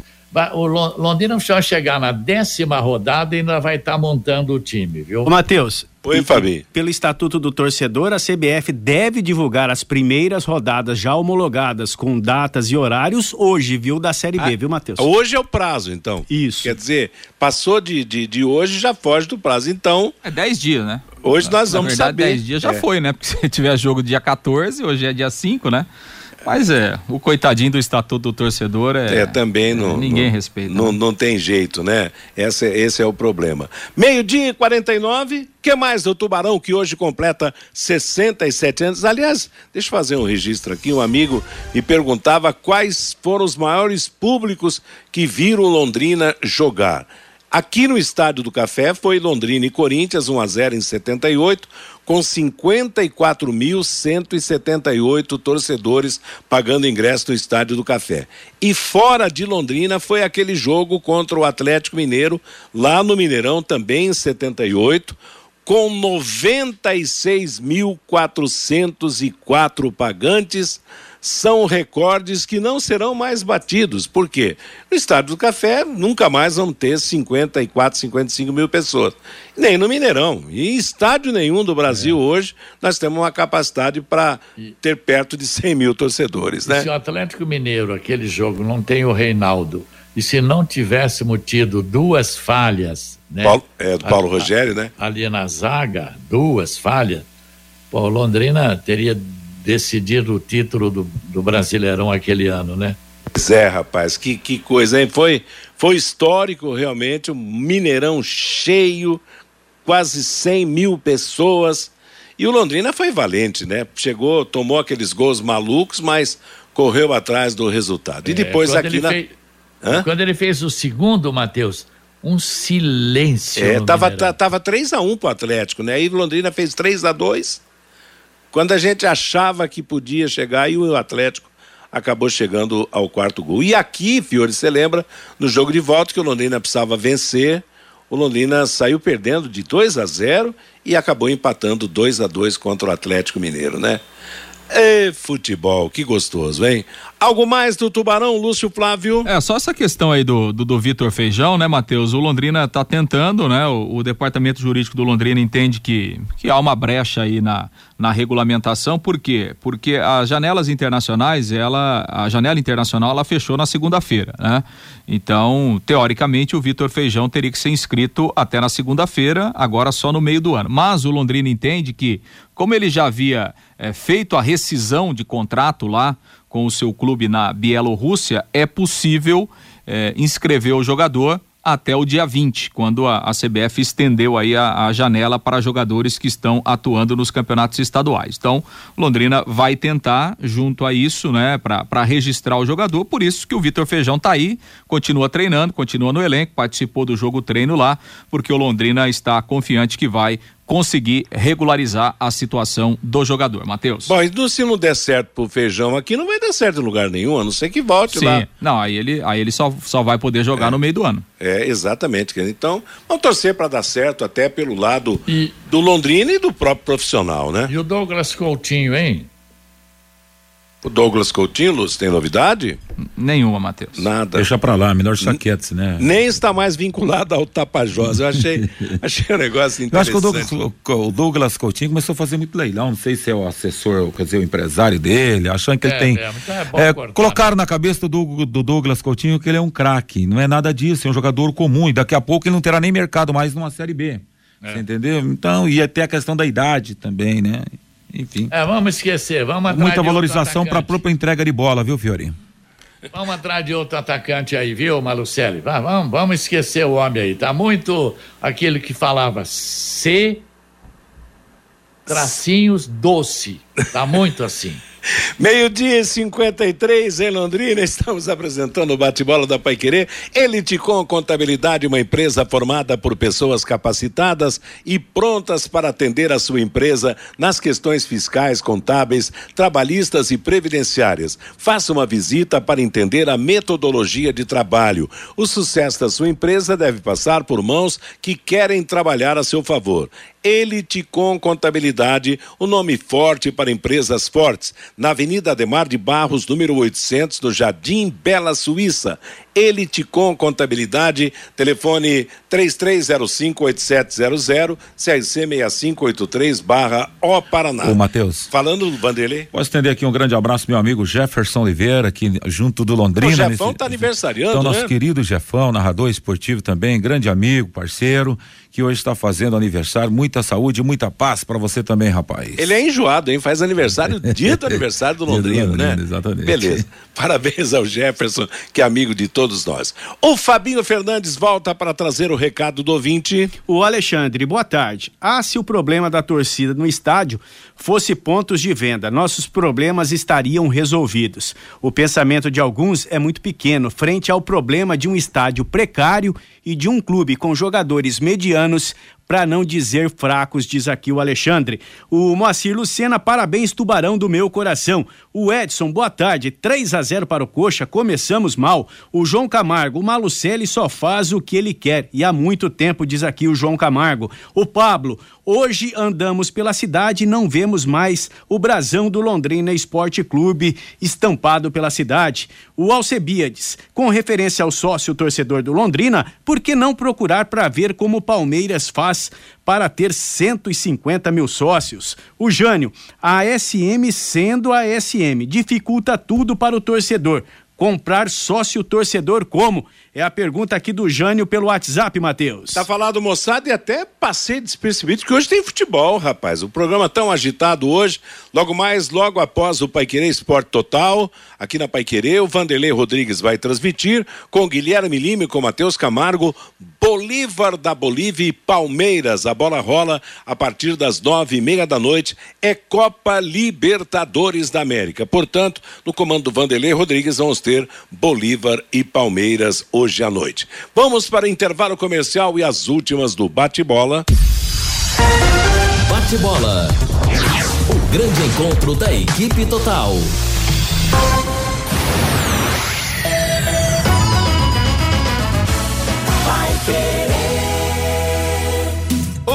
o Londrina só chegar na décima rodada e ainda vai estar tá montando o time, viu? Ô, Matheus. Oi, Fabi. Pelo Estatuto do Torcedor, a CBF deve divulgar as primeiras rodadas já homologadas com datas e horários hoje, viu, da Série B, ah, viu, Matheus? Hoje é o prazo, então. Isso. Quer dizer, passou de, de, de hoje, já foge do prazo. Então. É 10 dias, né? Hoje nós vamos Na verdade, saber. 10 dias já É. foi, né? Porque se tiver jogo dia 14, hoje é dia 5, né? Mas é, o coitadinho do estatuto do torcedor é. É, também não. Ninguém não- respeita. Não, não tem jeito, né? Esse, é- esse é o problema. Meio-dia e 49. que mais do Tubarão que hoje completa 67 anos? Aliás, deixa eu fazer um registro aqui. Um amigo me perguntava quais foram os maiores públicos que viram Londrina jogar. Aqui no Estádio do Café foi Londrina e Corinthians 1 a 0 em 78, com 54.178 torcedores pagando ingresso no Estádio do Café. E fora de Londrina foi aquele jogo contra o Atlético Mineiro, lá no Mineirão também em 78, com 96.404 pagantes são recordes que não serão mais batidos. Por quê? No Estádio do Café nunca mais vão ter 54, 55 mil pessoas. Nem no Mineirão. E em estádio nenhum do Brasil hoje nós temos uma capacidade para ter perto de 100 mil torcedores, E né? se o Atlético Mineiro, aquele jogo, não tem o Reinaldo, e se não tivéssemos tido duas falhas, né? Paulo- é, do Paulo A- Rogério, né? Ali na zaga, duas falhas, pô, Londrina teria decidido o título do, do Brasileirão aquele ano, né? Pois é, rapaz, que, que coisa, hein? Foi, foi histórico realmente, um Mineirão cheio, quase 100 mil pessoas. E o Londrina foi valente, né? Chegou, tomou aqueles gols malucos, mas correu atrás do resultado. E depois É, aqui na. fez-? Quando ele fez o segundo, Matheus, um silêncio. É, tava, Mineirão. ta- tava 3x1 pro Atlético, né? Aí o Londrina fez 3 a 2 Quando a gente achava que podia chegar, e o Atlético acabou chegando ao quarto gol. E aqui, Fiore, você lembra, no jogo de volta que o Londrina precisava vencer, o Londrina saiu perdendo de 2 a 0 e acabou empatando 2 a 2 contra o Atlético Mineiro, né? Ê, futebol, que gostoso, hein? Algo mais do Tubarão, Lúcio Flávio? É, só essa questão aí do, do, do Vitor Feijão, né, Matheus? O Londrina tá tentando, né? O, o departamento jurídico do Londrina entende que, que há uma brecha aí na, na regulamentação, por quê? Porque as janelas internacionais, ela, a janela internacional, ela fechou na segunda-feira, né? Então, teoricamente, o Vitor Feijão teria que ser inscrito até na segunda-feira, agora só no meio do ano. Mas o Londrina entende que, como ele já havia eh, feito a rescisão de contrato lá com o seu clube na Bielorrússia, é possível eh, inscrever o jogador até o dia 20, quando a, a CBF estendeu aí a, a janela para jogadores que estão atuando nos campeonatos estaduais. Então, Londrina vai tentar, junto a isso, né, para registrar o jogador. Por isso que o Vitor Feijão tá aí, continua treinando, continua no elenco, participou do jogo treino lá, porque o Londrina está confiante que vai conseguir regularizar a situação do jogador. Matheus. Bom, e se não der certo pro feijão aqui, não vai dar certo em lugar nenhum, a não ser que volte Sim, lá. não, aí ele, aí ele só, só vai poder jogar no meio do ano. É, exatamente. Então, vamos torcer para dar certo até pelo lado do Londrina e do próprio profissional, né? E o Douglas Coutinho, hein? O Douglas Coutinho, Lúcio, tem novidade? Nenhuma, Matheus. Nada. Deixa pra lá, melhor chaquetes, né? Nem está mais vinculado ao Tapajós. Eu achei, achei um negócio Eu acho que o interessante. Douglas, o Douglas Coutinho começou a fazer muito leilão, não sei se é o assessor, quer dizer, o empresário dele, achando que É ele tem. mesmo, então é bom É, cortar. colocaram na cabeça do, do Douglas Coutinho que ele é um craque, não é nada disso, é um jogador comum, e daqui a pouco ele não terá nem mercado mais numa Série B. É. Você entendeu? Então, e até a questão da idade também, né? Enfim. É, vamos esquecer, vamos atrás Muita valorização para a própria entrega de bola, viu, Fiori? Vamos atrás de outro atacante aí, viu, Malucelli? Vamos, vamos esquecer o homem aí. Tá muito aquele que falava C tracinhos doce. Tá muito assim. Meio-dia e 53 em Londrina, estamos apresentando o bate-bola da Paiquerê. Eliticom Contabilidade, uma empresa formada por pessoas capacitadas e prontas para atender a sua empresa nas questões fiscais, contábeis, trabalhistas e previdenciárias. Faça uma visita para entender a metodologia de trabalho. O sucesso da sua empresa deve passar por mãos que querem trabalhar a seu favor. Eliticom Contabilidade, o nome forte para empresas fortes, na Avenida Ademar de Barros, número 800, no Jardim Bela Suíça. Eliticom Contabilidade, telefone 33058700, CRC 6583 barra O Paraná. Ô, Matheus. Falando, Vanderlei. Posso estender aqui um grande abraço, meu amigo Jefferson Oliveira, aqui junto do Londrina. O Jefão nesse- tá aniversariando, Então, nosso né? querido Jefão, narrador esportivo também, grande amigo, parceiro, que hoje está fazendo aniversário. Muita saúde, muita paz para você também, rapaz. Ele é enjoado, hein? Faz aniversário, dia do aniversário do Londrina, Londrina né? Exatamente. Beleza. Parabéns ao Jefferson, que é amigo de todos nós. O Fabinho Fernandes volta para trazer o recado do ouvinte. O Alexandre, boa tarde. Ah, se o problema da torcida no estádio fosse pontos de venda, nossos problemas estariam resolvidos. O pensamento de alguns é muito pequeno frente ao problema de um estádio precário e de um clube com jogadores medianos anos para não dizer fracos, diz aqui o Alexandre. O Moacir Lucena, parabéns, tubarão do meu coração. O Edson, boa tarde. 3 a 0 para o Coxa, começamos mal. O João Camargo, o Malucelli só faz o que ele quer. E há muito tempo, diz aqui o João Camargo. O Pablo, hoje andamos pela cidade e não vemos mais o brasão do Londrina Esporte Clube estampado pela cidade. O Alcebiades, com referência ao sócio torcedor do Londrina, por que não procurar para ver como o Palmeiras faz para ter 150 mil sócios. O Jânio, a SM sendo a SM, dificulta tudo para o torcedor. Comprar sócio torcedor como? É a pergunta aqui do Jânio pelo WhatsApp, Matheus. Tá falado, moçada, e até passei despercebido que hoje tem futebol, rapaz. O programa tão agitado hoje. Logo mais, logo após o Paiquerê Esporte Total, aqui na Paiquerê, o Vanderlei Rodrigues vai transmitir com Guilherme Lima e com Matheus Camargo, Bolívar da Bolívia e Palmeiras. A bola rola a partir das nove e meia da noite. É Copa Libertadores da América. Portanto, no comando do Vanderlei Rodrigues, vamos ter Bolívar e Palmeiras hoje hoje à noite. Vamos para intervalo comercial e as últimas do bate-bola. Bate-bola. O grande encontro da equipe total.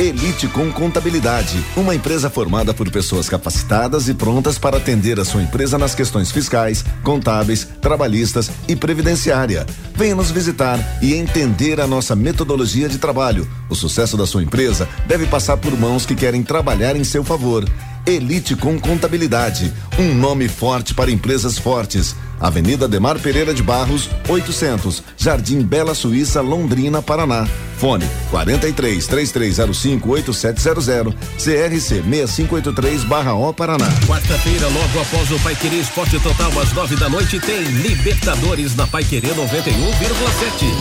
Elite com Contabilidade, uma empresa formada por pessoas capacitadas e prontas para atender a sua empresa nas questões fiscais, contábeis, trabalhistas e previdenciária. Venha nos visitar e entender a nossa metodologia de trabalho. O sucesso da sua empresa deve passar por mãos que querem trabalhar em seu favor. Elite com Contabilidade, um nome forte para empresas fortes. Avenida Demar Pereira de Barros, 800, Jardim Bela Suíça, Londrina, Paraná. Fone 43 3305 8700 CRC 6583 barra O Paraná. Quarta-feira, logo após o Pai Querer Esporte Total, às nove da noite, tem Libertadores na Pai Querer 91,7.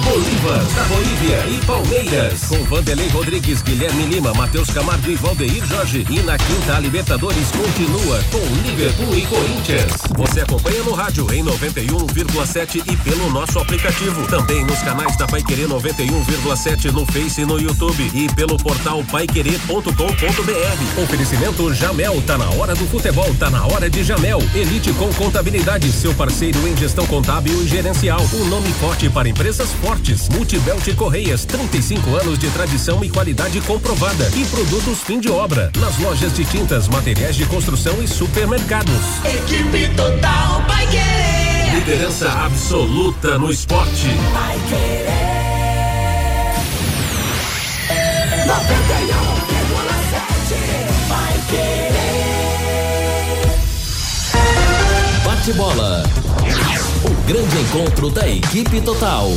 Bolívar, da Bolívia e Palmeiras. Com Vanderlei Rodrigues, Guilherme Lima, Matheus Camargo e Valdeir Jorge. E na quinta, a Libertadores continua com Liverpool e Corinthians. Você acompanha no rádio em 91,7 e pelo nosso aplicativo. Também nos canais da Pai Querer 91,7 no Face e no YouTube e pelo portal paiquerer.com.br. Oferecimento Jamel, tá na hora do futebol, tá na hora de Jamel. Elite com contabilidade, seu parceiro em gestão contábil e gerencial. O um nome forte para empresas fortes. Multibelt Correias, 35 anos de tradição e qualidade comprovada. E produtos fim de obra. Nas lojas de tintas, materiais de construção e supermercados. Equipe Total Paiquerer. Liderança absoluta no esporte. Paiquerer. Bate bola. O grande encontro da equipe total.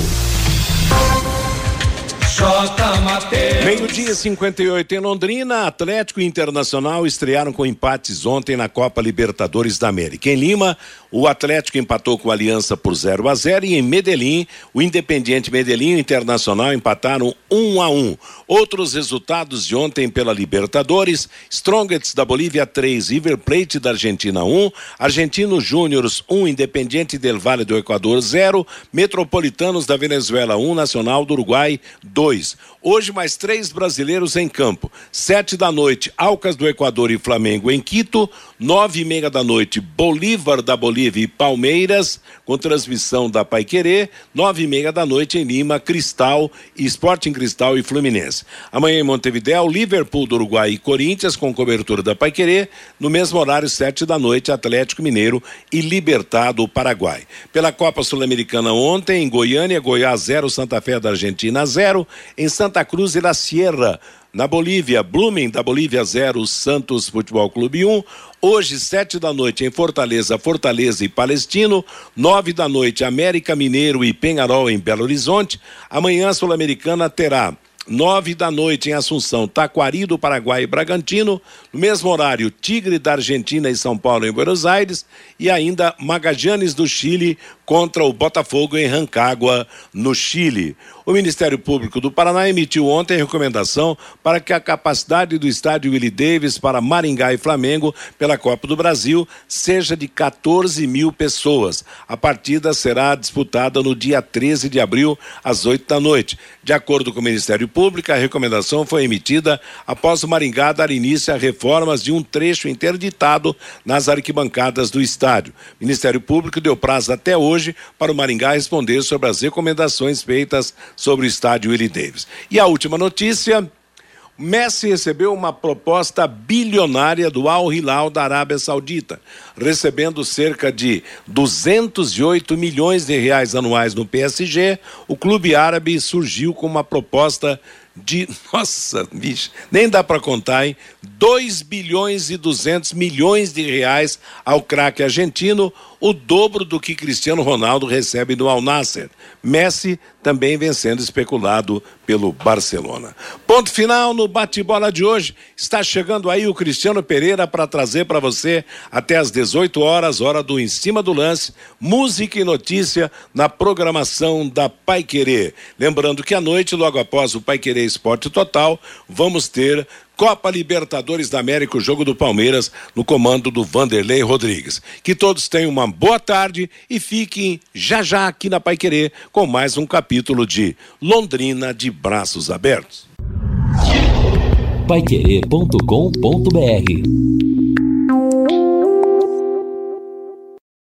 Meio-dia 58 em Londrina, Atlético e Internacional estrearam com empates ontem na Copa Libertadores da América. Em Lima, o Atlético empatou com a Aliança por 0 a 0 e em Medellín, o Independiente Medellín e o Internacional empataram 1 a 1. Outros resultados de ontem pela Libertadores: Strongets da Bolívia 3, River Plate da Argentina 1, Argentino Júniors 1, Independiente del Vale do Equador 0, Metropolitanos da Venezuela 1, Nacional do Uruguai 2. Hoje, mais três brasileiros em campo. Sete da noite, Alcas do Equador e Flamengo em Quito. Nove e meia da noite, Bolívar da Bolívia Vive Palmeiras, com transmissão da Pai Querer, nove e meia da noite em Lima, Cristal, Sporting Cristal e Fluminense. Amanhã em Montevideo, Liverpool do Uruguai e Corinthians, com cobertura da Pai Querer, no mesmo horário, sete da noite, Atlético Mineiro e Libertado Paraguai. Pela Copa Sul-Americana ontem, em Goiânia, Goiás 0, Santa Fé da Argentina 0, em Santa Cruz e La Sierra, na Bolívia, Blooming da Bolívia 0, Santos Futebol Clube 1. Um. Hoje, sete da noite, em Fortaleza, Fortaleza e Palestino. Nove da noite, América Mineiro e Penharol em Belo Horizonte. Amanhã, Sul-Americana terá nove da noite em Assunção, Taquari do Paraguai e Bragantino. No mesmo horário, Tigre da Argentina e São Paulo em Buenos Aires. E ainda Magajanes do Chile contra o Botafogo em Rancagua, no Chile. O Ministério Público do Paraná emitiu ontem recomendação para que a capacidade do estádio Willie Davis para Maringá e Flamengo pela Copa do Brasil seja de 14 mil pessoas. A partida será disputada no dia 13 de abril, às 8 da noite. De acordo com o Ministério Público, a recomendação foi emitida após o Maringá dar início a reformas de um trecho interditado nas arquibancadas do estádio. O Ministério Público deu prazo até hoje para o Maringá responder sobre as recomendações feitas sobre o estádio Willie Davis. E a última notícia. Messi recebeu uma proposta bilionária do Al Hilal da Arábia Saudita, recebendo cerca de 208 milhões de reais anuais no PSG. O clube árabe surgiu com uma proposta de, nossa, bicho, nem dá para contar, hein? 2 bilhões e 200 milhões de reais ao craque argentino, o dobro do que Cristiano Ronaldo recebe no Al Nasser. Messi também vem sendo especulado pelo Barcelona. Ponto final no bate-bola de hoje. Está chegando aí o Cristiano Pereira para trazer para você até às 18 horas, hora do em cima do lance, música e notícia na programação da Pai Querer. Lembrando que à noite, logo após o Pai Querer Esporte Total, vamos ter Copa Libertadores da América, o jogo do Palmeiras, no comando do Vanderlei Rodrigues. Que todos tenham uma boa tarde e fiquem já já aqui na Pai Querer com mais um capítulo de Londrina de Braços Abertos. Paiquerê.com.br